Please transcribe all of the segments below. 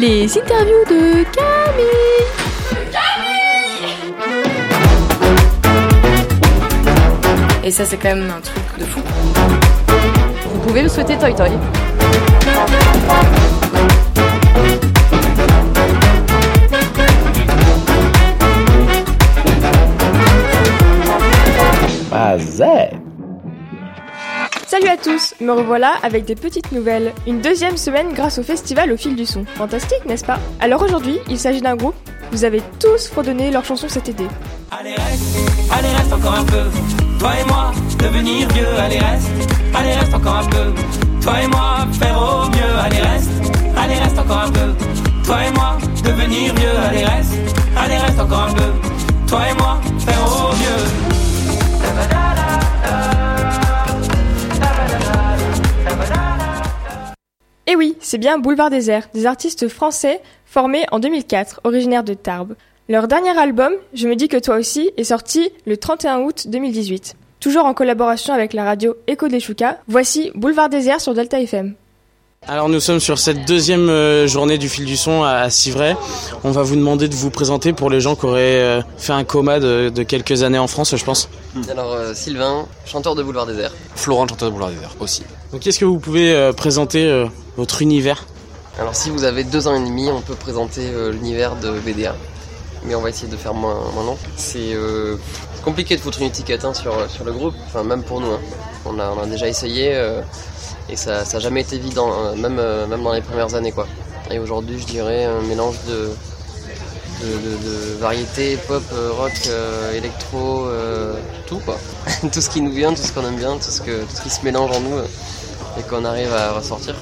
Les interviews de Camille. Et ça, c'est quand même un truc de fou. Vous pouvez me souhaiter Toy Toy. Salut à tous, me revoilà avec des petites nouvelles. Une deuxième semaine grâce au festival au fil du son. Fantastique, n'est-ce pas? Alors aujourd'hui, il s'agit d'un groupe. Vous avez tous fredonné leur chanson cet été. Allez reste, allez reste encore un peu. Toi et moi, devenir vieux. Allez reste, allez reste encore un peu. Toi et moi, faire au mieux. Allez reste, allez reste encore un peu. Toi et moi, devenir vieux. Allez reste, allez reste encore un peu. Toi et moi, faire c'est bien Boulevard Désert, des artistes français formés en 2004, originaires de Tarbes. Leur dernier album, Je me dis que toi aussi, est sorti le 31 août 2018. Toujours en collaboration avec la radio Echo des Choucas, voici Boulevard Désert sur Delta FM. Alors nous sommes sur cette deuxième euh, journée du fil du son à Civray. On va vous demander de vous présenter pour les gens qui auraient euh, fait un coma de, de quelques années en France, je pense. Alors euh, Sylvain, chanteur de Boulevard Désert. Florent, chanteur de Boulevard Désert aussi. Donc qu'est-ce que vous pouvez euh, présenter euh, univers Alors si vous avez deux ans et demi, on peut présenter euh, l'univers de BDA. Mais on va essayer de faire moins, moins long. C'est euh, compliqué de foutre une étiquette hein, sur, sur le groupe, enfin même pour nous. hein. On, a, déjà essayé euh, et ça n'a jamais été évident, hein, même, même dans les premières années. quoi. Et aujourd'hui je dirais un mélange de, de, de- de variété, pop, rock, électro, tout quoi. tout ce qui nous vient, tout ce qu'on aime bien, tout ce, que, tout ce qui se mélange en nous et qu'on arrive à ressortir.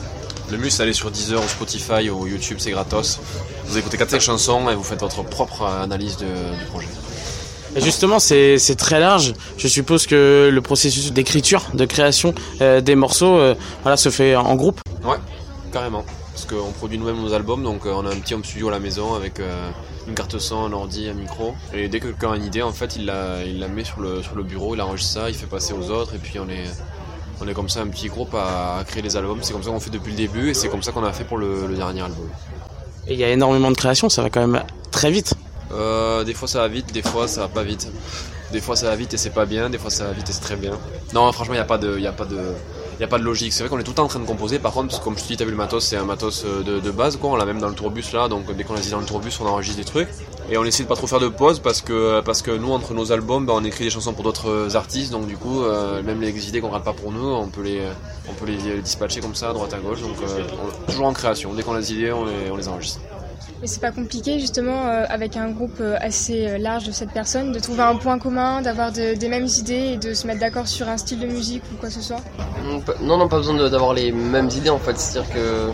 Le c'est d'aller sur Deezer ou Spotify ou YouTube, c'est gratos. Vous écoutez 4-5 chansons et vous faites votre propre analyse de- du projet. Et Justement, c'est très large. Je suppose que le processus d'écriture, de création euh, des morceaux, euh, voilà, se fait en groupe. Ouais, carrément. Parce qu'on produit nous-mêmes nos albums, donc euh, on a un petit home studio à la maison avec une carte son, un ordi, un micro. Et dès que quelqu'un a une idée, en fait, il la, il la met sur le, sur le bureau, il enregistre ça, il fait passer aux autres, et puis on est, on est comme ça un petit groupe à, à créer les albums. C'est comme ça qu'on fait depuis le début, et c'est comme ça qu'on a fait pour le, le dernier album. Et il y a énormément de création, ça va quand même très vite. Euh, des fois ça va vite, des fois ça va pas vite. Des fois ça va vite et c'est pas bien, des fois ça va vite et c'est très bien. Non, franchement, il n'y a pas de, y a pas de, y a pas de logique. C'est vrai qu'on est tout le temps en train de composer. Par contre, parce que comme je te dis, t'as vu le matos, c'est un matos euh, de, de base, quoi. On l'a même dans le tourbus là, donc dès qu'on l'a dit dans le tourbus, on enregistre des trucs. Et on essaie de pas trop faire de pause parce que, nous, entre nos albums, bah, on écrit des chansons pour d'autres artistes, donc du coup, euh, même les idées qu'on garde pas pour nous, on peut les, on peut les dispatcher comme ça, à droite à gauche. Donc, euh, toujours en création. Dès qu'on a des idées, on les enregistre. Mais c'est pas compliqué justement euh, avec un groupe euh, assez euh, large de cette personne de trouver un point commun, d'avoir de- des mêmes idées et de se mettre d'accord sur un style de musique ou quoi que ce soit. Mm, Non, non, pas besoin d'avoir les mêmes idées en fait. C'est-à-dire que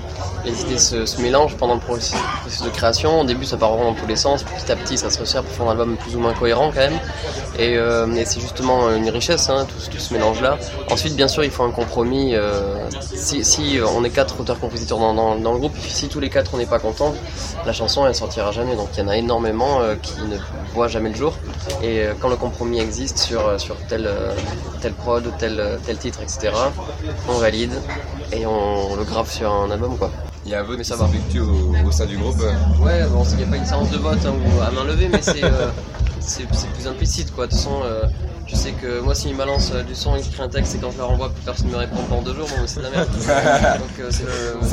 les idées se, mélangent pendant le processus, de création. Au début, ça part vraiment dans tous les sens. Petit à petit, ça se resserre pour faire un album plus ou moins cohérent quand même. Et, et c'est justement une richesse, hein, tout, tout ce mélange-là. Ensuite, bien sûr, il faut un compromis. si, on est quatre auteurs-compositeurs dans, le groupe, si tous les quatre on n'est pas contents, la chanson elle sortira jamais. Donc il y en a énormément euh, qui ne voient jamais le jour. Et euh, quand le compromis existe sur, euh, sur tel, tel prod, tel, tel titre, etc., on valide et on, le grave sur un album quoi. Il y a un vote Mais ça va. au, au sein du groupe. Ouais, bon, il n'y a pas une séance de vote hein, ou à main levée, mais c'est euh, c'est c'est plus implicite quoi. De toute façon, euh, je sais que moi, s'ils me balancent euh, du son, ils écrivent un texte et quand je leur envoie, plus personne ne me répond pendant deux jours, bon, c'est de la merde. Donc, euh, le-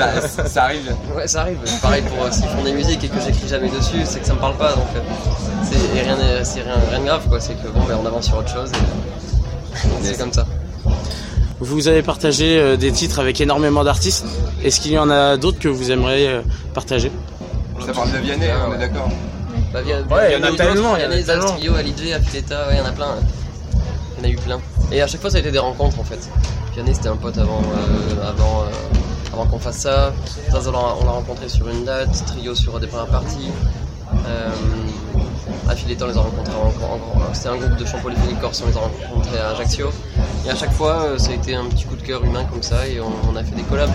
Ça, arrive. Ouais, ça arrive. Pareil pour euh, s'ils font des musiques et que j'écris jamais dessus, c'est que ça me parle pas. Donc, euh, c'est et rien, rien, rien de grave quoi. C'est que bon, ben, on avance sur autre chose. et- donc, C'est comme ça. Vous avez partagé euh, des titres avec énormément d'artistes. Est-ce qu'il y en a d'autres que vous aimeriez euh, partager? Ça parle de Vianney, on est d'accord. Bah, via, Ouais, il y en a tellement, il y en a les tellement. Trio, Alidje, Affiletta, ouais, il y en a plein. Il y en a eu plein. Et à chaque fois, ça a été des rencontres en fait. Vianney, c'était un pote avant, euh, avant, euh, avant qu'on fasse ça. Taz, on l'a on l'a rencontré sur une date. Trio sur des premières parties. Euh, Affiletta, on les a rencontrés en, en- en- C'était un groupe de chants polyphoniques corse, on les a rencontrés à Ajaccio. Et à chaque fois, euh, ça a été un petit coup de cœur humain comme ça et on, a fait des collabs.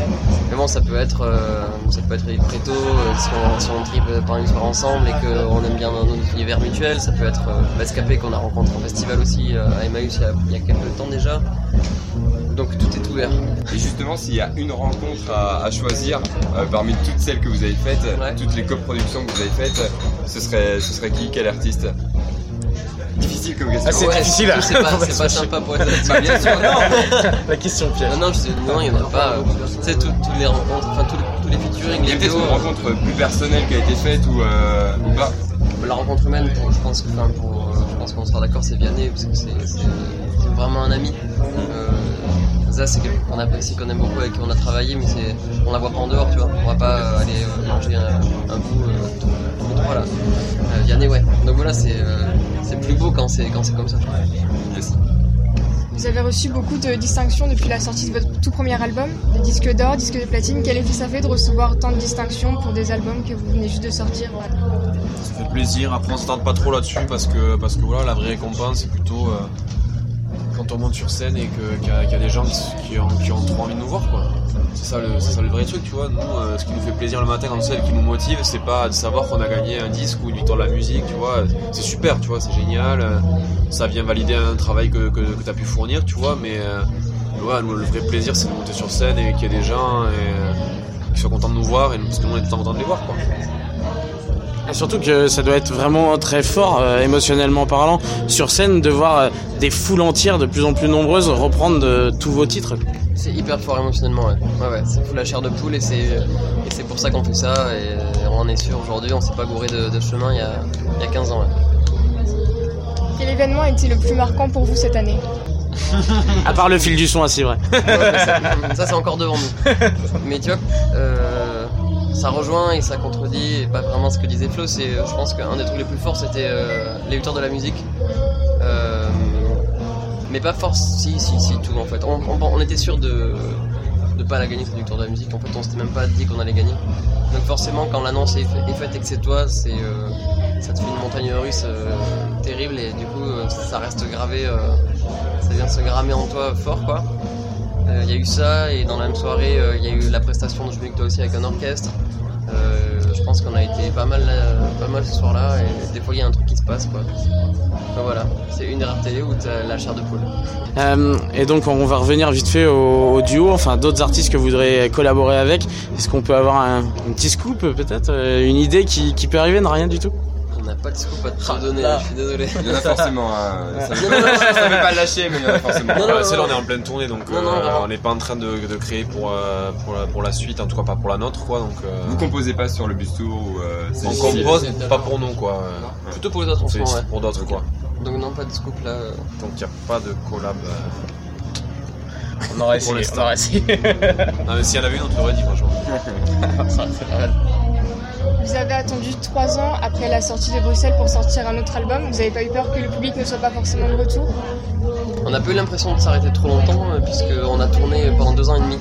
Mais bon, ça peut être, euh, ça peut être euh, si on, tripe euh, par une soirée ensemble et qu'on aime bien notre univers mutuel. Ça peut être euh, L'escapé qu'on a rencontré en festival aussi euh, à Emmaüs il y a quelques temps déjà. Donc tout est ouvert. Et justement, s'il y a une rencontre à, à choisir euh, parmi toutes celles que vous avez faites, Ouais. toutes les coproductions que vous avez faites, ce serait, ce serait qui? Quel artiste? Difficile comme question. Ah, c'est Ouais, difficile, surtout, hein. C'est pas, c'est sympa pour être Bah, bien sûr, non La question piège. Non, non, je sais, non, il y en a pas. euh, Tu sais, tout- toutes les rencontres, enfin tous les, tous les featuring, Il y a peut-être une rencontre plus personnelle qui a été faite ou, euh, ou pas? La rencontre humaine, pour- je pense que, enfin, pour, euh, je pense qu'on sera d'accord, c'est Vianney parce que c'est c'est- c'est vraiment un ami. Euh, Zaz, c'est quelqu'un qu'on apprécie, qu'on aime beaucoup, avec qui on a travaillé, mais c'est, on la voit pas en dehors, tu vois. On va pas euh, aller euh, manger un, un bout euh, tous tous les trois là. Euh, Vianney, ouais. Donc voilà, c'est euh, c'est plus beau quand c'est quand c'est comme ça. je. Vous avez reçu beaucoup de distinctions depuis la sortie de votre tout premier album, des disques d'or, disques de platine. Quel effet ça fait de recevoir tant de distinctions pour des albums que vous venez juste de sortir Ça fait plaisir. Après, on s'attarde pas trop là-dessus parce que, parce que voilà, la vraie récompense, c'est plutôt euh, quand on monte sur scène et qu'il y, a- des gens qui, ont, trop envie de nous voir. quoi. C'est ça, le- le vrai truc, tu vois. Nous, euh, ce qui nous fait plaisir le matin, quand celle qui nous motive, c'est pas de savoir qu'on a gagné un disque ou une victoire de la musique, tu vois. C'est super, tu vois, c'est génial. euh, Ça vient valider un travail que, tu as pu fournir, tu vois. Mais euh, voilà, nous, le vrai plaisir, c'est de monter sur scène et qu'il y ait des gens et, qui soient contents de nous voir et parce que nous, on est le contents de les voir, quoi. Et surtout que ça doit être vraiment très fort, euh, émotionnellement parlant, sur scène, de voir euh, des foules entières de plus en plus nombreuses reprendre de tous vos titres. C'est hyper fort émotionnellement, ouais. Ouais, ouais, c'est fou la chair de poule et c'est, et c'est pour ça qu'on fait ça. Et on en est sûr aujourd'hui, on s'est pas gouré de, de chemin il y, a, il y a 15 ans. Ouais. Quel événement a été le plus marquant pour vous cette année? À part le fil du son, ah, c'est vrai. Ouais, ça, ça, c'est encore devant nous. Mais tu vois, euh, ça rejoint et ça contredit pas vraiment ce que disait Flo. C'est, je pense qu'un des trucs les plus forts c'était euh, les lutteurs de la musique. Euh, mais pas force, si, si, si, tout en fait. On, était sûr de de pas la gagner cette victoire de la musique. En fait, on s'était même pas dit qu'on allait gagner. Donc forcément, quand l'annonce est, fait- est faite et que c'est toi, c'est euh, ça te fait une montagne russe euh, terrible et du coup, euh, ça reste gravé. euh, ça vient se grammer en toi fort, quoi. Euh, Il y a eu ça et dans la même soirée, euh, il y a eu la prestation de avec toi aussi avec un orchestre. Euh, je pense qu'on a été pas mal, pas mal ce soir-là et des fois il y a un truc qui se passe, quoi. Donc voilà, c'est une rares télé où t'as la chair de poule. Et donc on va revenir vite fait au, duo, enfin d'autres artistes que vous voudrez collaborer avec. Est-ce qu'on peut avoir un, petit scoop peut-être, une idée qui, qui peut arriver, non rien du tout n'a pas de scoop à te Ah, donner, là. je suis désolé. Il y en a forcément. hein. Ça je savais pas le lâcher, mais il y en a forcément. Non, non, non, celle-là, non. on est en pleine tournée, donc euh, on n'est pas en train de, de créer pour, euh, pour, la, pour la suite, en tout cas pas pour la nôtre, quoi. Donc, euh, Vous composez pas sur le bus tour ou euh, c'est on compose, pas pour nous, quoi. Plutôt pour les autres, on on fait ouais. pour d'autres, quoi. Donc non, pas de scoop là. Donc il n'y a pas de collab. euh, On aurait essayé, on aurait essayé. Non, mais s'il y en avait une, on te l'aurait dit, franchement. Vous avez attendu trois ans après la sortie de Bruxelles pour sortir un autre album. Vous n'avez pas eu peur que le public ne soit pas forcément de retour On a pas eu l'impression de s'arrêter trop longtemps euh, puisqu'on a tourné pendant deux ans et demi.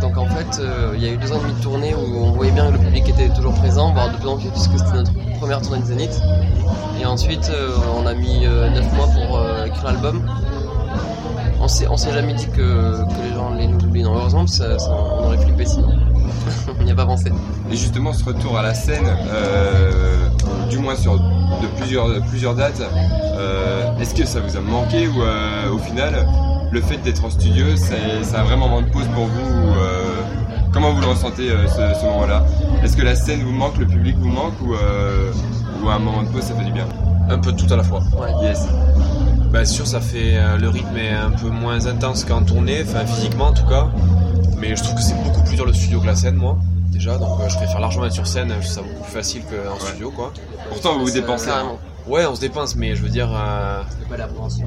Donc en fait, euh, il y a eu deux ans et demi de tournée où on voyait bien que le public était toujours présent, voire de plus en plus puisque c'était notre première tournée de Zénith. Et ensuite, euh, on a mis neuf mois pour écrire l'album. On s'est, jamais dit que, que les gens allaient nous oublier. Non, heureusement, parce que ça- ça- on aurait flippé sinon. on n'y a pas pensé. Et justement, ce retour à la scène, euh, du moins sur de plusieurs, plusieurs dates, euh, est-ce que ça vous a manqué ou euh, au final, le fait d'être en studio, c'est c'est un vrai moment de pause pour vous ou, euh, Comment vous le ressentez euh, ce, ce moment-là? Est-ce que la scène vous manque, le public vous manque ou, euh, ou un moment de pause ça fait du bien? Un peu de tout à la fois. Ouais. Yes. Bah, sûr, ça fait. euh, le rythme est un peu moins intense qu'en tournée, enfin physiquement en tout cas. Mais je trouve que c'est beaucoup plus dur le studio que la scène, moi. Déjà, donc euh, je préfère largement être sur scène, je trouve ça beaucoup plus facile qu'en studio, quoi. Pourtant, vous vous dépensez. Carrément. Ouais, on se dépense, mais je veux dire. euh, C'est pas l'appréhension.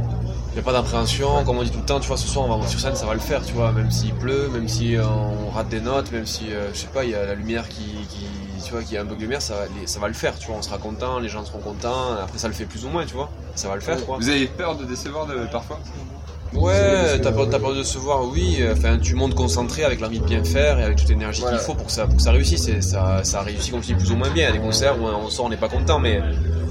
Il n'y a pas d'appréhension, comme on dit tout le temps, tu vois, ce soir on va monter sur scène, ça va le faire, tu vois, même s'il pleut, même si euh, on rate des notes, même si, euh, je sais pas, il y a la lumière qui, qui tu vois, qu'il y a un peu de lumière, ça va, les- ça va le faire, tu vois, on sera content, les gens seront contents, après ça le fait plus ou moins, tu vois, ça va le faire, quoi. Vous avez peur de décevoir de, parfois? Ouais, t'as peur, de se voir, oui, euh, enfin, tu montes concentré avec l'envie de bien faire et avec toute l'énergie Voilà. qu'il faut pour que ça, pour que ça réussisse, et ça, ça réussit comme plus ou moins bien, il y a des concerts où on sort, on n'est pas content, mais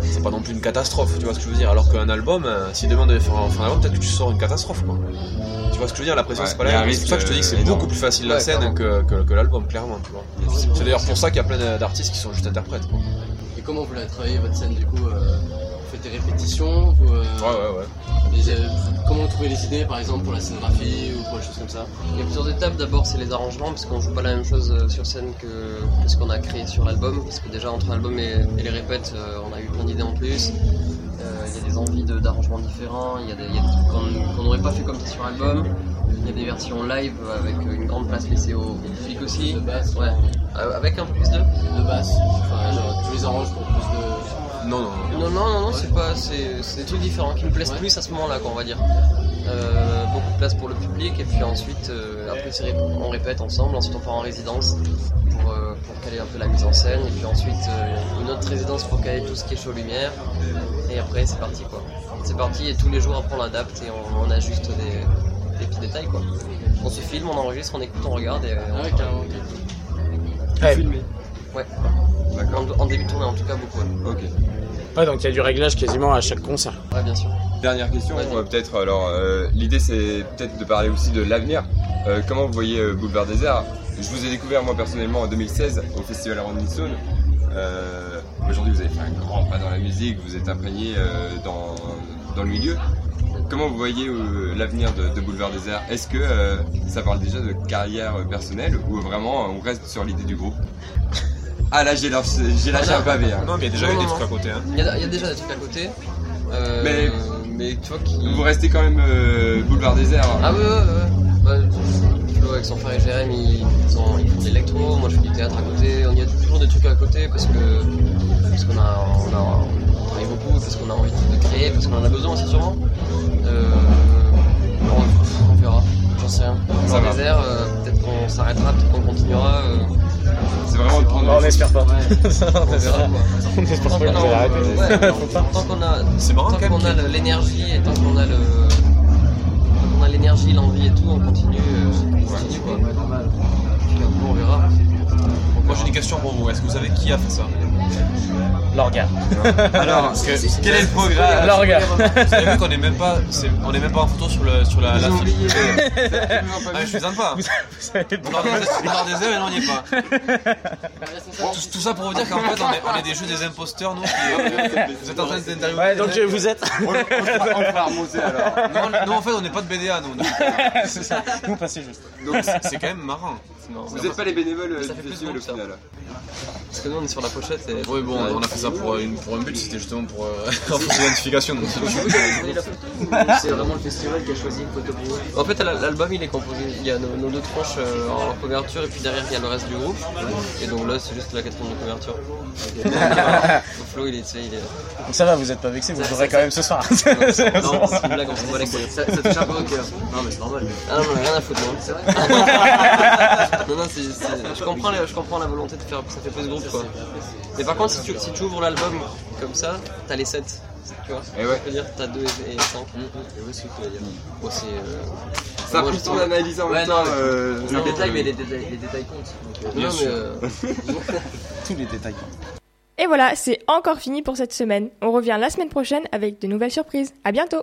c'est pas non plus une catastrophe, tu vois ce que je veux dire, alors qu'un album, euh, si demain on devait faire un, faire un album, peut-être que tu sors une catastrophe, quoi. Tu vois ce que je veux dire, la pression Ouais, c'est pas la même. C'est pour ça que je te dis que c'est beaucoup plus facile la scène clairement. que, que, que l'album, clairement, tu vois. C'est d'ailleurs pour ça qu'il y a plein d'artistes qui sont juste interprètes, quoi. Et comment vous l'avez travaillé votre scène du coup euh, des répétitions vous, euh, Ouais, ouais, ouais. les, euh, Comment vous trouvez les idées, par exemple, pour la scénographie ou pour des choses comme ça Il y a plusieurs étapes. D'abord, c'est les arrangements, parce qu'on joue pas la même chose euh, sur scène que, que ce qu'on a créé sur l'album. Parce que déjà, entre l'album et, et les répètes, euh, on a eu plein d'idées en plus. Euh, Il y a des envies de- d'arrangements différents. Il y a des, il y a des trucs qu'on n'aurait pas fait comme ça sur l'album. Il y a des versions live avec une grande place laissée au, public aussi. De basse Ouais. Euh, Avec un peu plus de. De basse Enfin, genre, tu les arranges pour plus de. Non, non, non. Non, non, non, non, c'est pas, c'est c'est des trucs différents qui me plaisent Ouais. plus à ce moment-là, quoi, on va dire. Euh, beaucoup de place pour le public, et puis ensuite, euh, après, on répète ensemble, ensuite on part en résidence pour, euh, pour caler un peu la mise en scène, et puis ensuite euh, une autre résidence pour caler tout ce qui est show lumière, et après c'est parti, quoi. C'est parti, et tous les jours après on l'adapte et on, on ajuste des, des petits détails, quoi. On se filme, on enregistre, on écoute, on regarde, et on Ah ouais, carrément. ok. Ouais. en, en début de tournée en tout cas, beaucoup. Ouais, Ok. Ouais, donc il y a du réglage quasiment à chaque concert. Ouais, bien sûr. Dernière question, peut-être. Alors, euh, l'idée c'est peut-être de parler aussi de l'avenir. Euh, comment vous voyez euh, Boulevard des Arts? Je vous ai découvert moi personnellement en 2016 au festival Rolling Stone. Euh, Aujourd'hui, vous avez fait un grand pas dans la musique, vous êtes imprégné euh, dans, dans le milieu. Comment vous voyez euh, l'avenir de, de Boulevard des Arts? Est-ce que euh, ça parle déjà de carrière personnelle ou vraiment on reste sur l'idée du groupe? Ah là, j'ai lâché, un pavé. hein. Non, mais il y a déjà Non, eu des non, trucs à côté. Hein. Il y, a, il y a déjà des trucs à côté. Euh, Mais- mais tu vois qui. Vous restez quand même euh, Boulevard des Arts. Ah ouais, ouais, ouais. ouais. Flo avec son frère et Jérém, ils, ils sont- ils font de l'électro, moi je fais du théâtre à côté. On y a toujours des trucs à côté parce que parce qu'on a, on a, on travaille beaucoup, parce qu'on a envie de créer, parce qu'on en a besoin aussi sûrement. Euh, on, on verra, j'en sais rien. Airs, euh, peut-être qu'on s'arrêtera, peut-être qu'on continuera. On n'espère pas. on. On espère Tant pas tant qu'on a, C'est marrant tant quand même. qu'on a l'énergie et tant qu'on a le, tant qu'on a l'énergie, l'envie et tout, on continue, euh, on continue quoi. On verra. Moi j'ai une question pour vous. Est-ce que vous savez qui a fait ça L'orga. Alors, quel est le programme L'orga. vous avez vu qu'on est même pas, c'est- on est même pas en photo sur le sur la. la. Ah, je aime pas. Vous savez pas. On a des- heures et non, on n'y est pas. Tout, tout ça pour vous dire qu'en fait, on est, on est des jeux des imposteurs, nous. Qui, euh, vous êtes en train d'interviewer. Ouais, donc vous êtes. On, on fera, on fera remonter alors. Non, non, en fait, on n'est pas de BDA, nous. c'est ça. Vous passez juste. Donc c'est quand même marrant. Vous n'êtes pas les bénévoles euh, Ça du fait plus festival au groupe, ça. final. Parce que nous on est sur la pochette et. Oui, bon, on a fait ça pour, une, pour un but, c'était justement pour euh, l'identification. donc. C'est vraiment le festival qui a choisi une photo pour vous. En fait, la- l'album il est composé, il y a nos, nos deux tranches euh, en couverture et puis derrière il y a le reste du groupe. Et donc là c'est juste la quatrième de couverture. Donc Flo il est, tu sais, il est. Donc ça va, vous êtes pas vexé, vous Ça- l'aurez ça- quand même ce soir. Non, c'est une blague, on s'en bat les couilles. Ça, ça touche un peu au cœur. Non, mais c'est normal. Ah non, mais rien à foutre, non. C'est vrai non, non, c'est, c'est- je, comprends, la- je comprends la volonté de faire, ça fait plus groupe quoi. Mais par contre, si tu, si tu ouvres l'album comme ça, t'as les 7. Tu vois Et ouais. Je veux dire, t'as 2 et 5. Bon, c'est. euh, Ça a moi, pris je ton trouve- analyse en Ouais, même non, temps. mais- euh, C'est détail, euh, mais les détails, les détails comptent. Donc, euh, Non, mais. euh, Tous les détails. Et voilà, c'est encore fini pour cette semaine. On revient la semaine prochaine avec de nouvelles surprises. À bientôt!